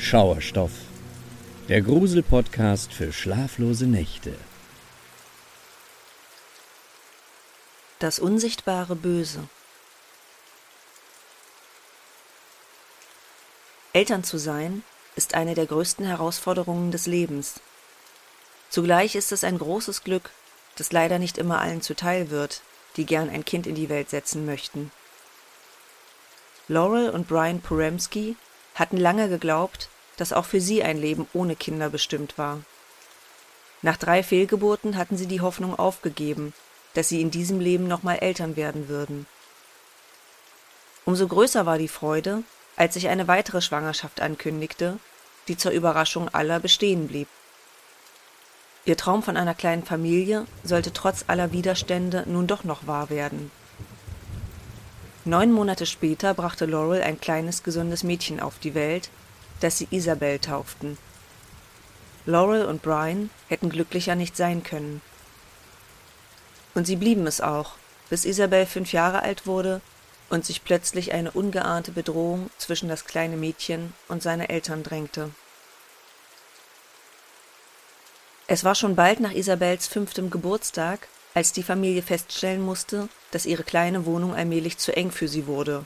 Schauerstoff, der Grusel-Podcast für schlaflose Nächte. Das unsichtbare Böse. Eltern zu sein ist eine der größten Herausforderungen des Lebens. Zugleich ist es ein großes Glück, das leider nicht immer allen zuteil wird, die gern ein Kind in die Welt setzen möchten. Laurel und Brian Poremski hatten lange geglaubt, dass auch für sie ein Leben ohne Kinder bestimmt war. Nach drei Fehlgeburten hatten sie die Hoffnung aufgegeben, dass sie in diesem Leben nochmal Eltern werden würden. Umso größer war die Freude, als sich eine weitere Schwangerschaft ankündigte, die zur Überraschung aller bestehen blieb. Ihr Traum von einer kleinen Familie sollte trotz aller Widerstände nun doch noch wahr werden. Neun Monate später brachte Laurel ein kleines, gesundes Mädchen auf die Welt, das sie Isabel tauften. Laurel und Brian hätten glücklicher nicht sein können. Und sie blieben es auch, bis Isabel fünf Jahre alt wurde und sich plötzlich eine ungeahnte Bedrohung zwischen das kleine Mädchen und seine Eltern drängte. Es war schon bald nach Isabels fünftem Geburtstag, als die Familie feststellen musste, dass ihre kleine Wohnung allmählich zu eng für sie wurde.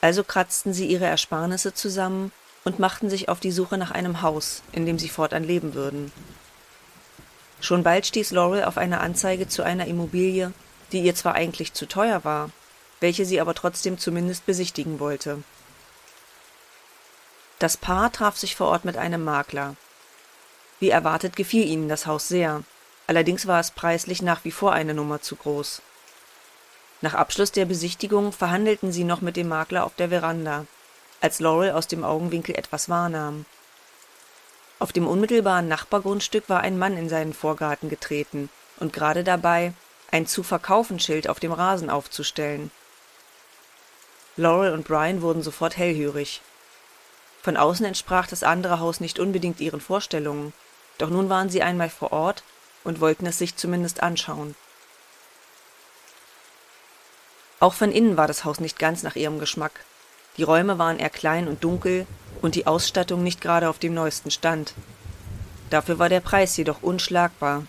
Also kratzten sie ihre Ersparnisse zusammen und machten sich auf die Suche nach einem Haus, in dem sie fortan leben würden. Schon bald stieß Laurel auf eine Anzeige zu einer Immobilie, die ihr zwar eigentlich zu teuer war, welche sie aber trotzdem zumindest besichtigen wollte. Das Paar traf sich vor Ort mit einem Makler. Wie erwartet gefiel ihnen das Haus sehr, Allerdings war es preislich nach wie vor eine Nummer zu groß. Nach Abschluss der Besichtigung verhandelten sie noch mit dem Makler auf der Veranda, als Laurel aus dem Augenwinkel etwas wahrnahm. Auf dem unmittelbaren Nachbargrundstück war ein Mann in seinen Vorgarten getreten und gerade dabei, ein zu verkaufen Schild auf dem Rasen aufzustellen. Laurel und Brian wurden sofort hellhörig. Von außen entsprach das andere Haus nicht unbedingt ihren Vorstellungen, doch nun waren sie einmal vor Ort und wollten es sich zumindest anschauen. Auch von innen war das Haus nicht ganz nach ihrem Geschmack. Die Räume waren eher klein und dunkel und die Ausstattung nicht gerade auf dem neuesten Stand. Dafür war der Preis jedoch unschlagbar.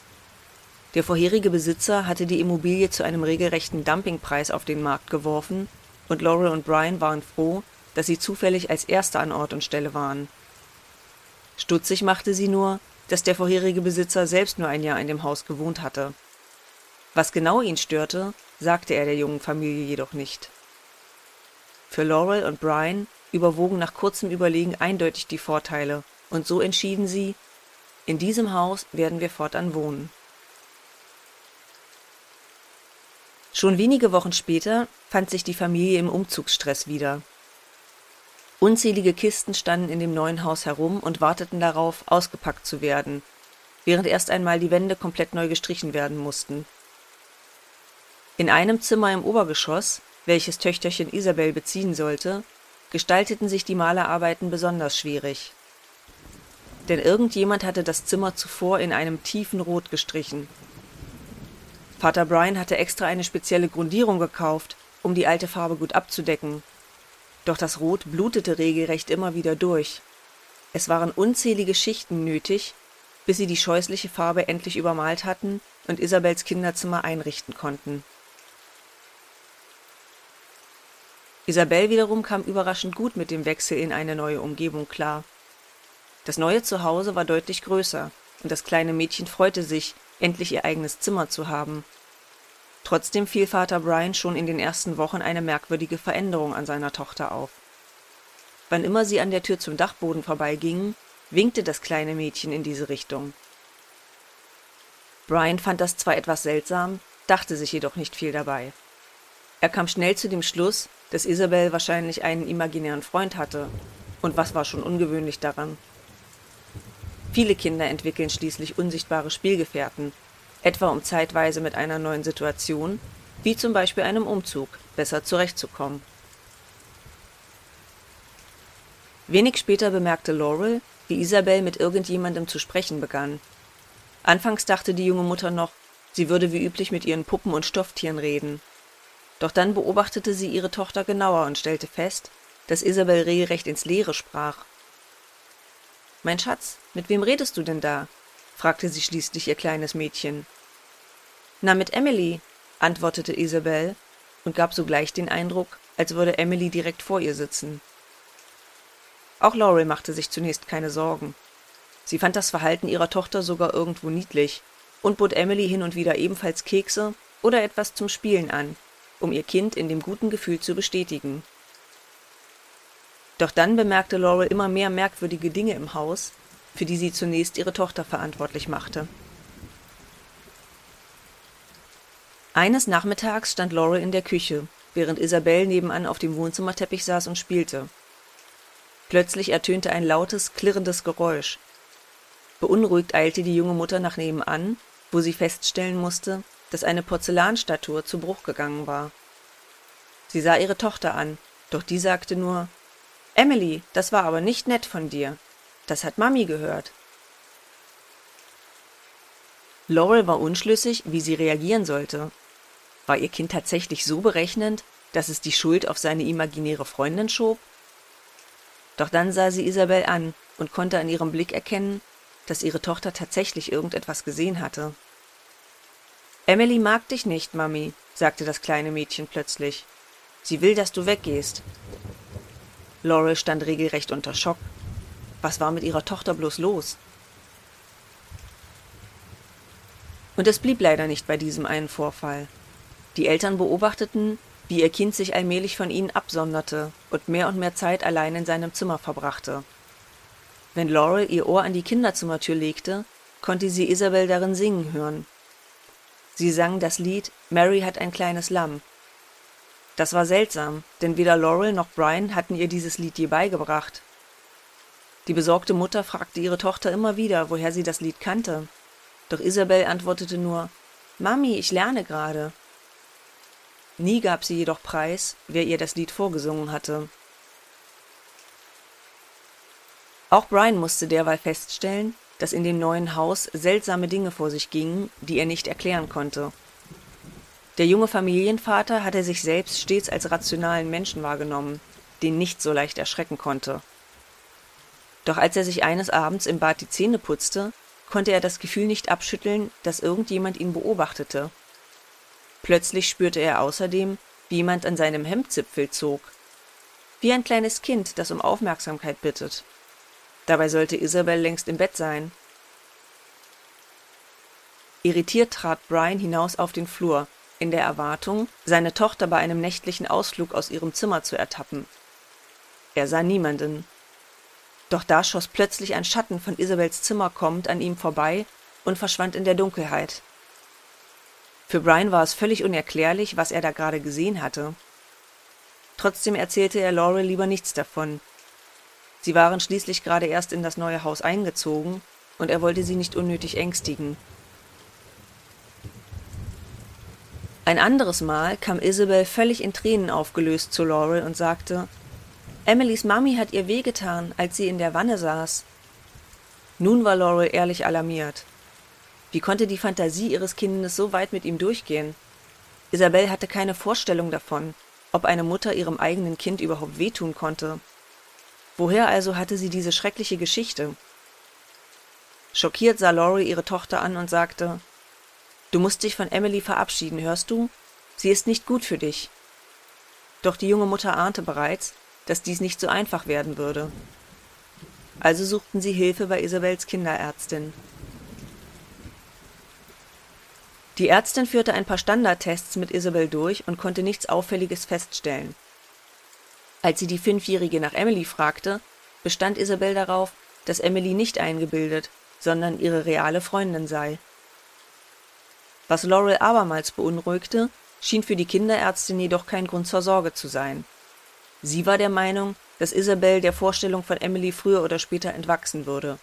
Der vorherige Besitzer hatte die Immobilie zu einem regelrechten Dumpingpreis auf den Markt geworfen und Laurel und Brian waren froh, dass sie zufällig als Erste an Ort und Stelle waren. Stutzig machte sie nur, dass der vorherige Besitzer selbst nur ein Jahr in dem Haus gewohnt hatte. Was genau ihn störte, sagte er der jungen Familie jedoch nicht. Für Laurel und Brian überwogen nach kurzem Überlegen eindeutig die Vorteile, und so entschieden sie, in diesem Haus werden wir fortan wohnen. Schon wenige Wochen später fand sich die Familie im Umzugsstress wieder. Unzählige Kisten standen in dem neuen Haus herum und warteten darauf, ausgepackt zu werden, während erst einmal die Wände komplett neu gestrichen werden mussten. In einem Zimmer im Obergeschoss, welches Töchterchen Isabel beziehen sollte, gestalteten sich die Malerarbeiten besonders schwierig. Denn irgendjemand hatte das Zimmer zuvor in einem tiefen Rot gestrichen. Vater Brian hatte extra eine spezielle Grundierung gekauft, um die alte Farbe gut abzudecken doch das Rot blutete regelrecht immer wieder durch. Es waren unzählige Schichten nötig, bis sie die scheußliche Farbe endlich übermalt hatten und Isabels Kinderzimmer einrichten konnten. Isabel wiederum kam überraschend gut mit dem Wechsel in eine neue Umgebung klar. Das neue Zuhause war deutlich größer, und das kleine Mädchen freute sich, endlich ihr eigenes Zimmer zu haben. Trotzdem fiel Vater Brian schon in den ersten Wochen eine merkwürdige Veränderung an seiner Tochter auf. Wann immer sie an der Tür zum Dachboden vorbeigingen, winkte das kleine Mädchen in diese Richtung. Brian fand das zwar etwas seltsam, dachte sich jedoch nicht viel dabei. Er kam schnell zu dem Schluss, dass Isabel wahrscheinlich einen imaginären Freund hatte. Und was war schon ungewöhnlich daran? Viele Kinder entwickeln schließlich unsichtbare Spielgefährten, etwa um zeitweise mit einer neuen Situation, wie zum Beispiel einem Umzug, besser zurechtzukommen. Wenig später bemerkte Laurel, wie Isabel mit irgendjemandem zu sprechen begann. Anfangs dachte die junge Mutter noch, sie würde wie üblich mit ihren Puppen und Stofftieren reden. Doch dann beobachtete sie ihre Tochter genauer und stellte fest, dass Isabel regelrecht ins Leere sprach. Mein Schatz, mit wem redest du denn da? fragte sie schließlich ihr kleines Mädchen. Na, mit Emily, antwortete Isabel und gab sogleich den Eindruck, als würde Emily direkt vor ihr sitzen. Auch Laurel machte sich zunächst keine Sorgen. Sie fand das Verhalten ihrer Tochter sogar irgendwo niedlich und bot Emily hin und wieder ebenfalls Kekse oder etwas zum Spielen an, um ihr Kind in dem guten Gefühl zu bestätigen. Doch dann bemerkte Laurel immer mehr merkwürdige Dinge im Haus, für die sie zunächst ihre Tochter verantwortlich machte. Eines Nachmittags stand Laurel in der Küche, während Isabel nebenan auf dem Wohnzimmerteppich saß und spielte. Plötzlich ertönte ein lautes, klirrendes Geräusch. Beunruhigt eilte die junge Mutter nach nebenan, wo sie feststellen musste, dass eine Porzellanstatue zu Bruch gegangen war. Sie sah ihre Tochter an, doch die sagte nur Emily, das war aber nicht nett von dir. Das hat Mami gehört. Laurel war unschlüssig, wie sie reagieren sollte. War ihr Kind tatsächlich so berechnend, dass es die Schuld auf seine imaginäre Freundin schob? Doch dann sah sie Isabel an und konnte an ihrem Blick erkennen, dass ihre Tochter tatsächlich irgendetwas gesehen hatte. Emily mag dich nicht, Mami, sagte das kleine Mädchen plötzlich. Sie will, dass du weggehst. Laurel stand regelrecht unter Schock. Was war mit ihrer Tochter bloß los? Und es blieb leider nicht bei diesem einen Vorfall. Die Eltern beobachteten, wie ihr Kind sich allmählich von ihnen absonderte und mehr und mehr Zeit allein in seinem Zimmer verbrachte. Wenn Laurel ihr Ohr an die Kinderzimmertür legte, konnte sie Isabel darin singen hören. Sie sang das Lied Mary hat ein kleines Lamm das war seltsam, denn weder Laurel noch Brian hatten ihr dieses Lied je beigebracht. Die besorgte Mutter fragte ihre Tochter immer wieder, woher sie das Lied kannte. Doch Isabel antwortete nur Mami, ich lerne gerade. Nie gab sie jedoch preis, wer ihr das Lied vorgesungen hatte. Auch Brian musste derweil feststellen, dass in dem neuen Haus seltsame Dinge vor sich gingen, die er nicht erklären konnte. Der junge Familienvater hatte sich selbst stets als rationalen Menschen wahrgenommen, den nichts so leicht erschrecken konnte. Doch als er sich eines Abends im Bad die Zähne putzte, konnte er das Gefühl nicht abschütteln, dass irgendjemand ihn beobachtete. Plötzlich spürte er außerdem, wie jemand an seinem Hemdzipfel zog. Wie ein kleines Kind, das um Aufmerksamkeit bittet. Dabei sollte Isabel längst im Bett sein. Irritiert trat Brian hinaus auf den Flur, in der Erwartung, seine Tochter bei einem nächtlichen Ausflug aus ihrem Zimmer zu ertappen. Er sah niemanden. Doch da schoss plötzlich ein Schatten von Isabels Zimmer kommend an ihm vorbei und verschwand in der Dunkelheit. Für Brian war es völlig unerklärlich, was er da gerade gesehen hatte. Trotzdem erzählte er Laurel lieber nichts davon. Sie waren schließlich gerade erst in das neue Haus eingezogen, und er wollte sie nicht unnötig ängstigen. Ein anderes Mal kam Isabel völlig in Tränen aufgelöst zu Laurel und sagte, Emilys Mami hat ihr wehgetan, als sie in der Wanne saß. Nun war Laurel ehrlich alarmiert. Wie konnte die Fantasie ihres Kindes so weit mit ihm durchgehen? Isabel hatte keine Vorstellung davon, ob eine Mutter ihrem eigenen Kind überhaupt wehtun konnte. Woher also hatte sie diese schreckliche Geschichte? Schockiert sah Laurie ihre Tochter an und sagte, Du musst dich von Emily verabschieden, hörst du? Sie ist nicht gut für dich. Doch die junge Mutter ahnte bereits, dass dies nicht so einfach werden würde. Also suchten sie Hilfe bei Isabels Kinderärztin. Die Ärztin führte ein paar Standardtests mit Isabel durch und konnte nichts Auffälliges feststellen. Als sie die Fünfjährige nach Emily fragte, bestand Isabel darauf, dass Emily nicht eingebildet, sondern ihre reale Freundin sei. Was Laurel abermals beunruhigte, schien für die Kinderärztin jedoch kein Grund zur Sorge zu sein. Sie war der Meinung, dass Isabel der Vorstellung von Emily früher oder später entwachsen würde.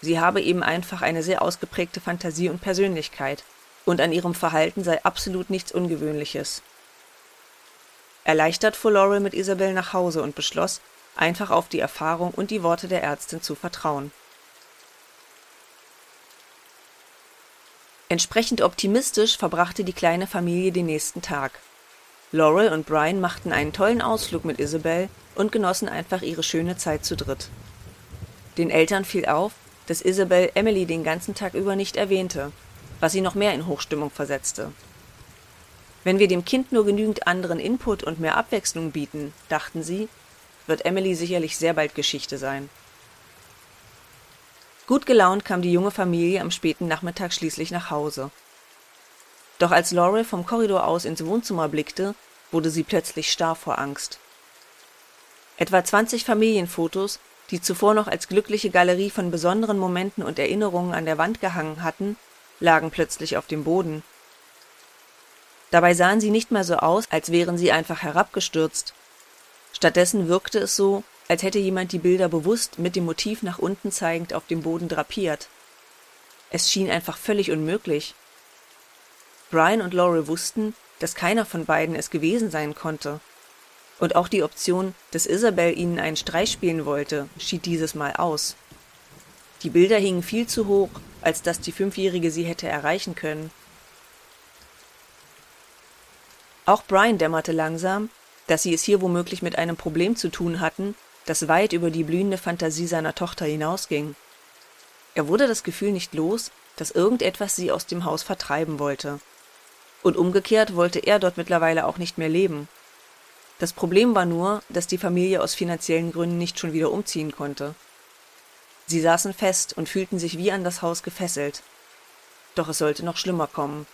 Sie habe eben einfach eine sehr ausgeprägte Fantasie und Persönlichkeit, und an ihrem Verhalten sei absolut nichts Ungewöhnliches. Erleichtert fuhr Laurel mit Isabel nach Hause und beschloss, einfach auf die Erfahrung und die Worte der Ärztin zu vertrauen. Entsprechend optimistisch verbrachte die kleine Familie den nächsten Tag. Laurel und Brian machten einen tollen Ausflug mit Isabel und genossen einfach ihre schöne Zeit zu dritt. Den Eltern fiel auf, dass Isabel Emily den ganzen Tag über nicht erwähnte, was sie noch mehr in Hochstimmung versetzte. Wenn wir dem Kind nur genügend anderen Input und mehr Abwechslung bieten, dachten sie, wird Emily sicherlich sehr bald Geschichte sein. Gut gelaunt kam die junge Familie am späten Nachmittag schließlich nach Hause. Doch als Laurel vom Korridor aus ins Wohnzimmer blickte, wurde sie plötzlich starr vor Angst. Etwa 20 Familienfotos, die zuvor noch als glückliche Galerie von besonderen Momenten und Erinnerungen an der Wand gehangen hatten, lagen plötzlich auf dem Boden. Dabei sahen sie nicht mehr so aus, als wären sie einfach herabgestürzt. Stattdessen wirkte es so, als hätte jemand die Bilder bewusst mit dem Motiv nach unten zeigend auf dem Boden drapiert. Es schien einfach völlig unmöglich. Brian und Laurel wussten, dass keiner von beiden es gewesen sein konnte. Und auch die Option, dass Isabel ihnen einen Streich spielen wollte, schied dieses Mal aus. Die Bilder hingen viel zu hoch, als dass die Fünfjährige sie hätte erreichen können. Auch Brian dämmerte langsam, dass sie es hier womöglich mit einem Problem zu tun hatten, das weit über die blühende Fantasie seiner Tochter hinausging. Er wurde das Gefühl nicht los, dass irgendetwas sie aus dem Haus vertreiben wollte. Und umgekehrt wollte er dort mittlerweile auch nicht mehr leben. Das Problem war nur, dass die Familie aus finanziellen Gründen nicht schon wieder umziehen konnte. Sie saßen fest und fühlten sich wie an das Haus gefesselt. Doch es sollte noch schlimmer kommen.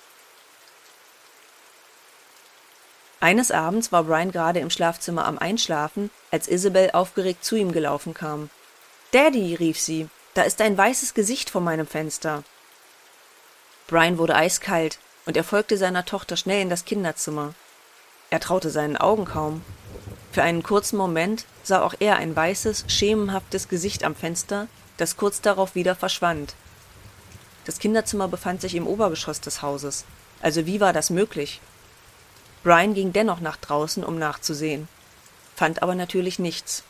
Eines Abends war Brian gerade im Schlafzimmer am Einschlafen, als Isabel aufgeregt zu ihm gelaufen kam. Daddy, rief sie, da ist ein weißes Gesicht vor meinem Fenster. Brian wurde eiskalt, und er folgte seiner Tochter schnell in das Kinderzimmer. Er traute seinen Augen kaum. Für einen kurzen Moment sah auch er ein weißes, schemenhaftes Gesicht am Fenster, das kurz darauf wieder verschwand. Das Kinderzimmer befand sich im Obergeschoss des Hauses. Also wie war das möglich? Brian ging dennoch nach draußen, um nachzusehen, fand aber natürlich nichts.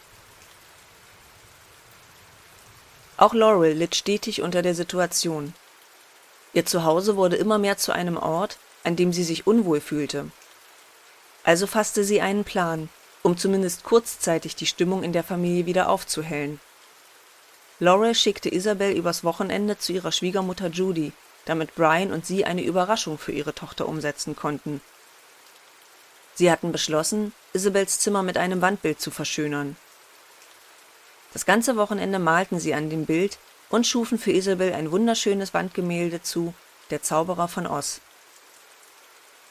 Auch Laurel litt stetig unter der Situation. Ihr Zuhause wurde immer mehr zu einem Ort, an dem sie sich unwohl fühlte. Also fasste sie einen Plan, um zumindest kurzzeitig die Stimmung in der Familie wieder aufzuhellen. Laurel schickte Isabel übers Wochenende zu ihrer Schwiegermutter Judy, damit Brian und sie eine Überraschung für ihre Tochter umsetzen konnten Sie hatten beschlossen, Isabels Zimmer mit einem Wandbild zu verschönern. Das ganze Wochenende malten sie an dem Bild und schufen für Isabel ein wunderschönes Wandgemälde zu, Der Zauberer von Oz.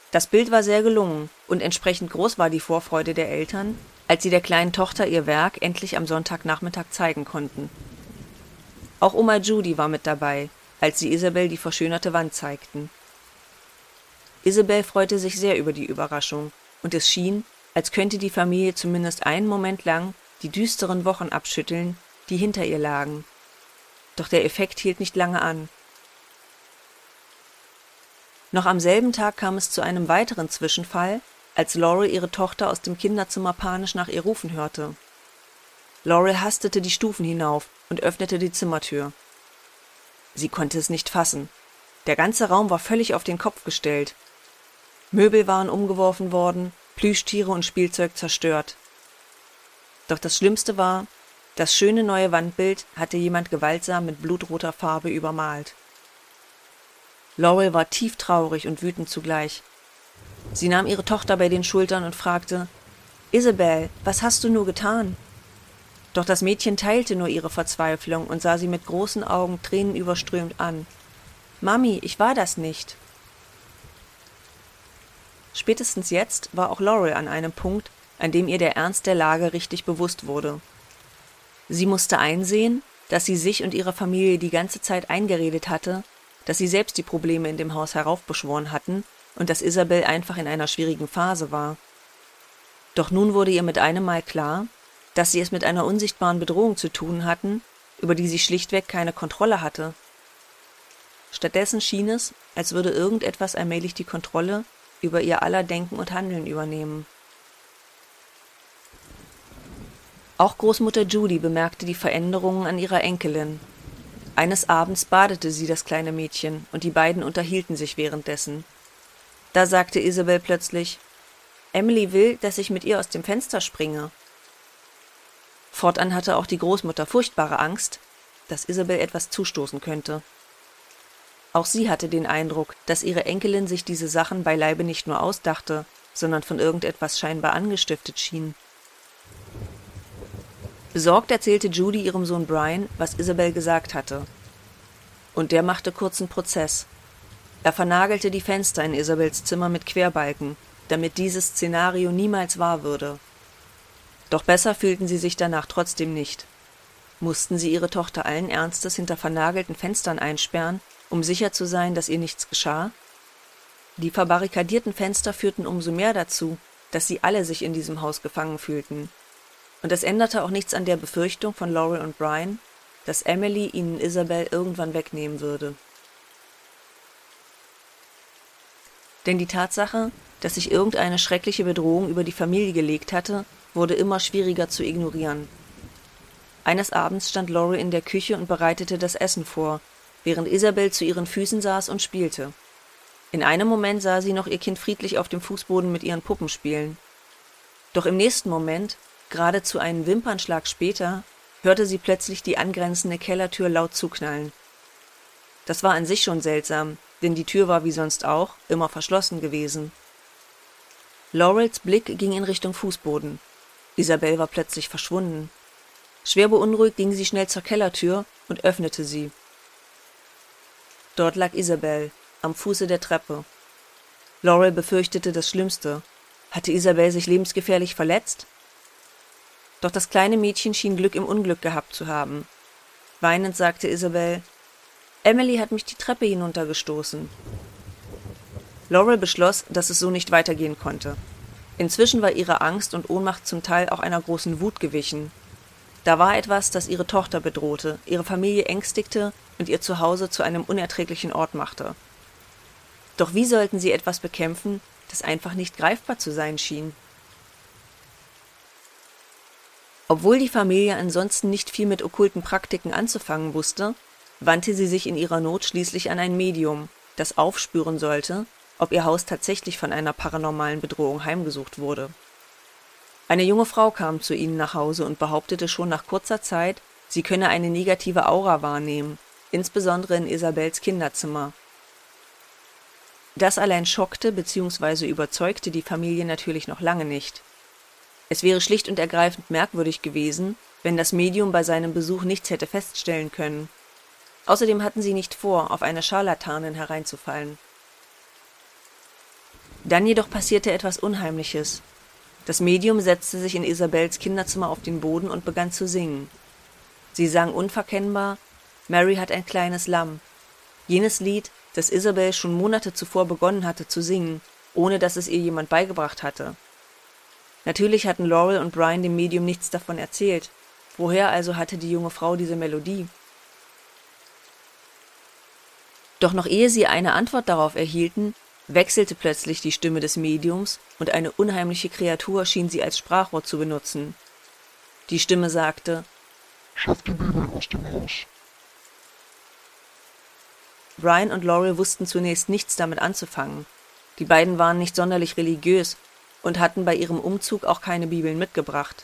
Das Bild war sehr gelungen und entsprechend groß war die Vorfreude der Eltern, als sie der kleinen Tochter ihr Werk endlich am Sonntagnachmittag zeigen konnten. Auch Oma Judy war mit dabei, als sie Isabel die verschönerte Wand zeigten. Isabel freute sich sehr über die Überraschung und es schien, als könnte die Familie zumindest einen Moment lang die düsteren Wochen abschütteln, die hinter ihr lagen. Doch der Effekt hielt nicht lange an. Noch am selben Tag kam es zu einem weiteren Zwischenfall, als Laurel ihre Tochter aus dem Kinderzimmer panisch nach ihr rufen hörte. Laurel hastete die Stufen hinauf und öffnete die Zimmertür. Sie konnte es nicht fassen. Der ganze Raum war völlig auf den Kopf gestellt. Möbel waren umgeworfen worden, Plüschtiere und Spielzeug zerstört. Doch das Schlimmste war, das schöne neue Wandbild hatte jemand gewaltsam mit blutroter Farbe übermalt. Laurel war tief traurig und wütend zugleich. Sie nahm ihre Tochter bei den Schultern und fragte Isabel, was hast du nur getan? Doch das Mädchen teilte nur ihre Verzweiflung und sah sie mit großen Augen tränenüberströmt an. Mami, ich war das nicht. Spätestens jetzt war auch Laurel an einem Punkt, an dem ihr der Ernst der Lage richtig bewusst wurde. Sie musste einsehen, dass sie sich und ihrer Familie die ganze Zeit eingeredet hatte, dass sie selbst die Probleme in dem Haus heraufbeschworen hatten und dass Isabel einfach in einer schwierigen Phase war. Doch nun wurde ihr mit einem Mal klar, dass sie es mit einer unsichtbaren Bedrohung zu tun hatten, über die sie schlichtweg keine Kontrolle hatte. Stattdessen schien es, als würde irgendetwas allmählich die Kontrolle über ihr aller Denken und Handeln übernehmen. Auch Großmutter Judy bemerkte die Veränderungen an ihrer Enkelin. Eines Abends badete sie das kleine Mädchen, und die beiden unterhielten sich währenddessen. Da sagte Isabel plötzlich Emily will, dass ich mit ihr aus dem Fenster springe. Fortan hatte auch die Großmutter furchtbare Angst, dass Isabel etwas zustoßen könnte. Auch sie hatte den Eindruck, dass ihre Enkelin sich diese Sachen beileibe nicht nur ausdachte, sondern von irgendetwas scheinbar angestiftet schien. Besorgt erzählte Judy ihrem Sohn Brian, was Isabel gesagt hatte. Und der machte kurzen Prozess. Er vernagelte die Fenster in Isabels Zimmer mit Querbalken, damit dieses Szenario niemals wahr würde. Doch besser fühlten sie sich danach trotzdem nicht. Mussten sie ihre Tochter allen Ernstes hinter vernagelten Fenstern einsperren, um sicher zu sein, dass ihr nichts geschah? Die verbarrikadierten Fenster führten umso mehr dazu, dass sie alle sich in diesem Haus gefangen fühlten. Und es änderte auch nichts an der Befürchtung von Laurel und Brian, dass Emily ihnen Isabel irgendwann wegnehmen würde. Denn die Tatsache, dass sich irgendeine schreckliche Bedrohung über die Familie gelegt hatte, wurde immer schwieriger zu ignorieren. Eines Abends stand Laurel in der Küche und bereitete das Essen vor, während Isabel zu ihren Füßen saß und spielte. In einem Moment sah sie noch ihr Kind friedlich auf dem Fußboden mit ihren Puppen spielen. Doch im nächsten Moment, geradezu einen Wimpernschlag später, hörte sie plötzlich die angrenzende Kellertür laut zuknallen. Das war an sich schon seltsam, denn die Tür war wie sonst auch immer verschlossen gewesen. Laurels Blick ging in Richtung Fußboden. Isabel war plötzlich verschwunden. Schwer beunruhigt ging sie schnell zur Kellertür und öffnete sie. Dort lag Isabel, am Fuße der Treppe. Laurel befürchtete das Schlimmste. Hatte Isabel sich lebensgefährlich verletzt? Doch das kleine Mädchen schien Glück im Unglück gehabt zu haben. Weinend sagte Isabel, Emily hat mich die Treppe hinuntergestoßen. Laurel beschloss, dass es so nicht weitergehen konnte. Inzwischen war ihre Angst und Ohnmacht zum Teil auch einer großen Wut gewichen. Da war etwas, das ihre Tochter bedrohte, ihre Familie ängstigte und ihr Zuhause zu einem unerträglichen Ort machte. Doch wie sollten sie etwas bekämpfen, das einfach nicht greifbar zu sein schien? Obwohl die Familie ansonsten nicht viel mit okkulten Praktiken anzufangen wusste, wandte sie sich in ihrer Not schließlich an ein Medium, das aufspüren sollte, ob ihr Haus tatsächlich von einer paranormalen Bedrohung heimgesucht wurde. Eine junge Frau kam zu ihnen nach Hause und behauptete schon nach kurzer Zeit, sie könne eine negative Aura wahrnehmen, insbesondere in Isabels Kinderzimmer. Das allein schockte bzw. überzeugte die Familie natürlich noch lange nicht. Es wäre schlicht und ergreifend merkwürdig gewesen, wenn das Medium bei seinem Besuch nichts hätte feststellen können. Außerdem hatten sie nicht vor, auf eine Scharlatanin hereinzufallen. Dann jedoch passierte etwas Unheimliches. Das Medium setzte sich in Isabels Kinderzimmer auf den Boden und begann zu singen. Sie sang unverkennbar Mary hat ein kleines Lamm. Jenes Lied, das Isabel schon Monate zuvor begonnen hatte zu singen, ohne dass es ihr jemand beigebracht hatte. Natürlich hatten Laurel und Brian dem Medium nichts davon erzählt. Woher also hatte die junge Frau diese Melodie? Doch noch ehe sie eine Antwort darauf erhielten, wechselte plötzlich die Stimme des Mediums und eine unheimliche Kreatur schien sie als Sprachwort zu benutzen. Die Stimme sagte: Schaff die Bibel aus dem Haus. Brian und Laurel wussten zunächst nichts damit anzufangen. Die beiden waren nicht sonderlich religiös und hatten bei ihrem Umzug auch keine Bibeln mitgebracht.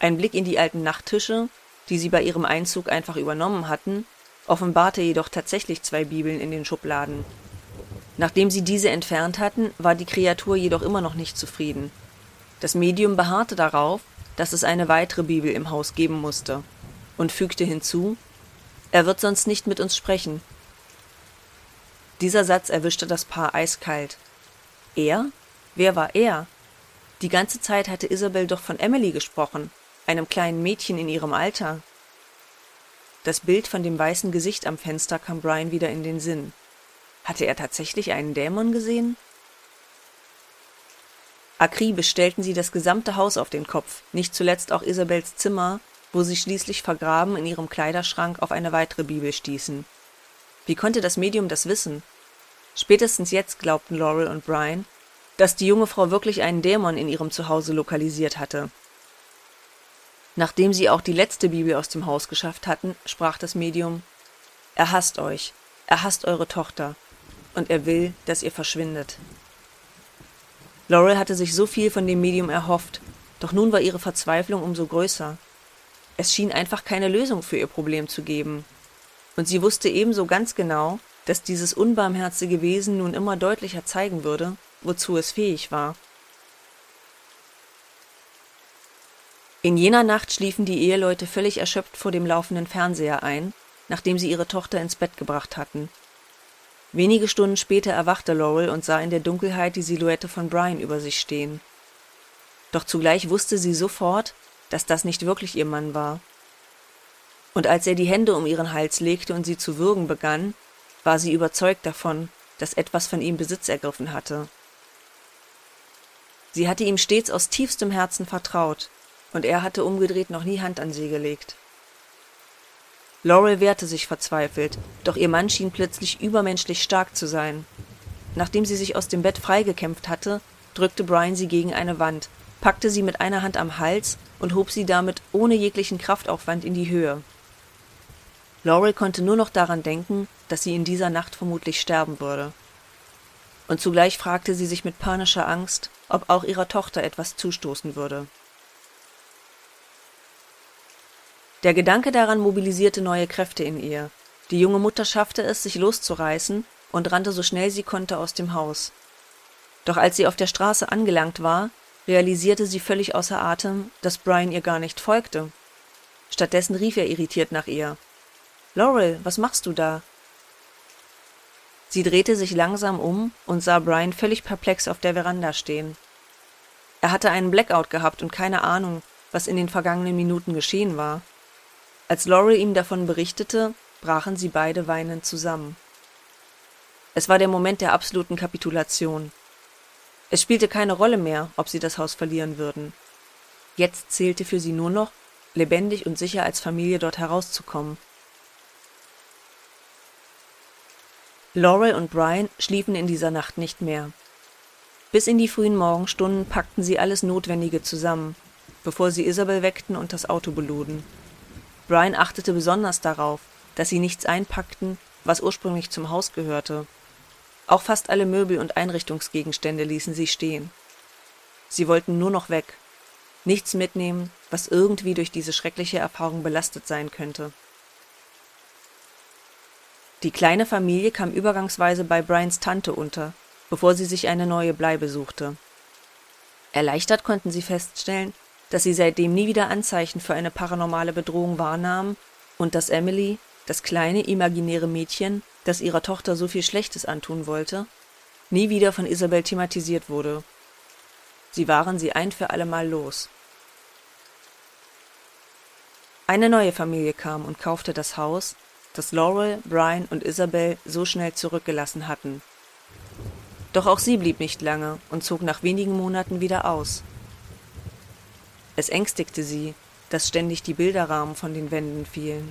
Ein Blick in die alten Nachttische, die sie bei ihrem Einzug einfach übernommen hatten, offenbarte jedoch tatsächlich zwei Bibeln in den Schubladen. Nachdem sie diese entfernt hatten, war die Kreatur jedoch immer noch nicht zufrieden. Das Medium beharrte darauf, dass es eine weitere Bibel im Haus geben musste, und fügte hinzu Er wird sonst nicht mit uns sprechen. Dieser Satz erwischte das Paar eiskalt. Er? Wer war er? Die ganze Zeit hatte Isabel doch von Emily gesprochen, einem kleinen Mädchen in ihrem Alter. Das Bild von dem weißen Gesicht am Fenster kam Brian wieder in den Sinn. Hatte er tatsächlich einen Dämon gesehen? Akribisch stellten sie das gesamte Haus auf den Kopf, nicht zuletzt auch Isabels Zimmer, wo sie schließlich vergraben in ihrem Kleiderschrank auf eine weitere Bibel stießen. Wie konnte das Medium das wissen? Spätestens jetzt glaubten Laurel und Brian, dass die junge Frau wirklich einen Dämon in ihrem Zuhause lokalisiert hatte. Nachdem sie auch die letzte Bibel aus dem Haus geschafft hatten, sprach das Medium Er hasst euch, er hasst eure Tochter, und er will, dass ihr verschwindet. Laurel hatte sich so viel von dem Medium erhofft, doch nun war ihre Verzweiflung umso größer. Es schien einfach keine Lösung für ihr Problem zu geben. Und sie wusste ebenso ganz genau, dass dieses unbarmherzige Wesen nun immer deutlicher zeigen würde, wozu es fähig war. In jener Nacht schliefen die Eheleute völlig erschöpft vor dem laufenden Fernseher ein, nachdem sie ihre Tochter ins Bett gebracht hatten. Wenige Stunden später erwachte Laurel und sah in der Dunkelheit die Silhouette von Brian über sich stehen. Doch zugleich wusste sie sofort, dass das nicht wirklich ihr Mann war. Und als er die Hände um ihren Hals legte und sie zu würgen begann, war sie überzeugt davon, dass etwas von ihm Besitz ergriffen hatte. Sie hatte ihm stets aus tiefstem Herzen vertraut, und er hatte umgedreht noch nie Hand an sie gelegt. Laurel wehrte sich verzweifelt, doch ihr Mann schien plötzlich übermenschlich stark zu sein. Nachdem sie sich aus dem Bett freigekämpft hatte, drückte Brian sie gegen eine Wand, packte sie mit einer Hand am Hals und hob sie damit ohne jeglichen Kraftaufwand in die Höhe. Laurel konnte nur noch daran denken, dass sie in dieser Nacht vermutlich sterben würde. Und zugleich fragte sie sich mit panischer Angst, ob auch ihrer Tochter etwas zustoßen würde. Der Gedanke daran mobilisierte neue Kräfte in ihr. Die junge Mutter schaffte es, sich loszureißen und rannte so schnell sie konnte aus dem Haus. Doch als sie auf der Straße angelangt war, realisierte sie völlig außer Atem, dass Brian ihr gar nicht folgte. Stattdessen rief er irritiert nach ihr. Laurel, was machst du da? Sie drehte sich langsam um und sah Brian völlig perplex auf der Veranda stehen. Er hatte einen Blackout gehabt und keine Ahnung, was in den vergangenen Minuten geschehen war. Als Laurie ihm davon berichtete, brachen sie beide weinend zusammen. Es war der Moment der absoluten Kapitulation. Es spielte keine Rolle mehr, ob sie das Haus verlieren würden. Jetzt zählte für sie nur noch, lebendig und sicher als Familie dort herauszukommen. Laurel und Brian schliefen in dieser Nacht nicht mehr. Bis in die frühen Morgenstunden packten sie alles Notwendige zusammen, bevor sie Isabel weckten und das Auto beluden. Brian achtete besonders darauf, dass sie nichts einpackten, was ursprünglich zum Haus gehörte. Auch fast alle Möbel und Einrichtungsgegenstände ließen sie stehen. Sie wollten nur noch weg, nichts mitnehmen, was irgendwie durch diese schreckliche Erfahrung belastet sein könnte. Die kleine Familie kam übergangsweise bei Brians Tante unter, bevor sie sich eine neue Bleibe suchte. Erleichtert konnten sie feststellen, dass sie seitdem nie wieder Anzeichen für eine paranormale Bedrohung wahrnahmen und dass Emily, das kleine imaginäre Mädchen, das ihrer Tochter so viel Schlechtes antun wollte, nie wieder von Isabel thematisiert wurde. Sie waren sie ein für allemal los. Eine neue Familie kam und kaufte das Haus, das Laurel, Brian und Isabel so schnell zurückgelassen hatten. Doch auch sie blieb nicht lange und zog nach wenigen Monaten wieder aus. Es ängstigte sie, dass ständig die Bilderrahmen von den Wänden fielen